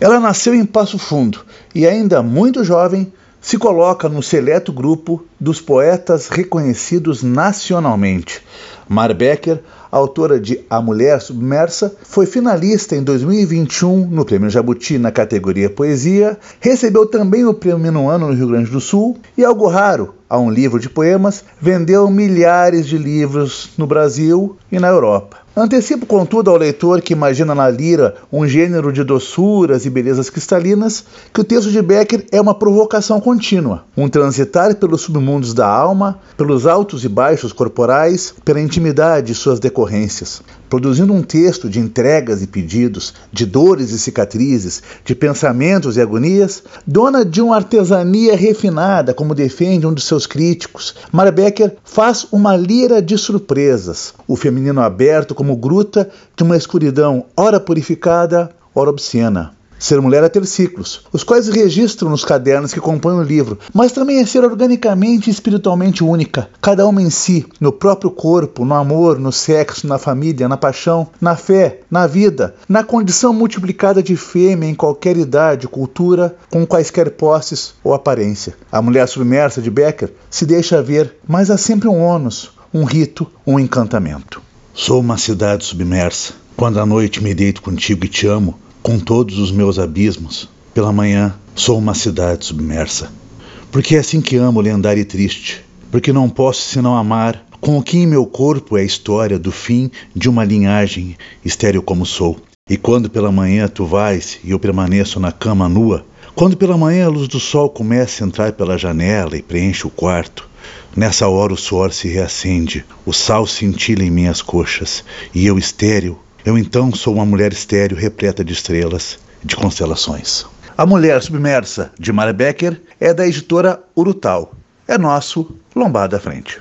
Ela nasceu em Passo Fundo e, ainda muito jovem, se coloca no seleto grupo dos poetas reconhecidos nacionalmente. Mar Becker, autora de A Mulher Submersa, foi finalista em 2021 no Prêmio Jabuti na categoria Poesia, recebeu também o Prêmio Minuano no Rio Grande do Sul e, algo raro, a um livro de poemas, vendeu milhares de livros no Brasil e na Europa. Antecipo, contudo, ao leitor que imagina na lira um gênero de doçuras e belezas cristalinas que o texto de Becker é uma provocação contínua, um transitar pelos submundos da alma, pelos altos e baixos corporais, pela intimidade e suas decorrências, produzindo um texto de entregas e pedidos, de dores e cicatrizes, de pensamentos e agonias, dona de uma artesania refinada, como defende um de seus críticos. Mara Becker faz uma lira de surpresas, o feminino aberto como gruta de uma escuridão ora purificada, ora obscena. Ser mulher é ter ciclos, os quais registram nos cadernos que compõem o livro, mas também é ser organicamente e espiritualmente única, cada uma em si, no próprio corpo, no amor, no sexo, na família, na paixão, na fé, na vida, na condição multiplicada de fêmea em qualquer idade, cultura, com quaisquer posses ou aparência. A mulher submersa de Becker se deixa ver, mas há sempre um ônus, um rito, um encantamento. Sou uma cidade submersa. Quando à noite me deito contigo e te amo, com todos os meus abismos. Pela manhã, sou uma cidade submersa. Porque é assim que amo lendário e triste. Porque não posso senão amar com o que em meu corpo é a história do fim de uma linhagem, estéril como sou. E quando pela manhã tu vais e eu permaneço na cama nua, quando pela manhã a luz do sol começa a entrar pela janela e preenche o quarto, nessa hora o suor se reacende, o sal cintila em minhas coxas, e eu estéril, eu então sou uma mulher estéril repleta de estrelas, de constelações. A Mulher Submersa, de Mara Becker, é da editora Urutau. É nosso Lombada à Frente.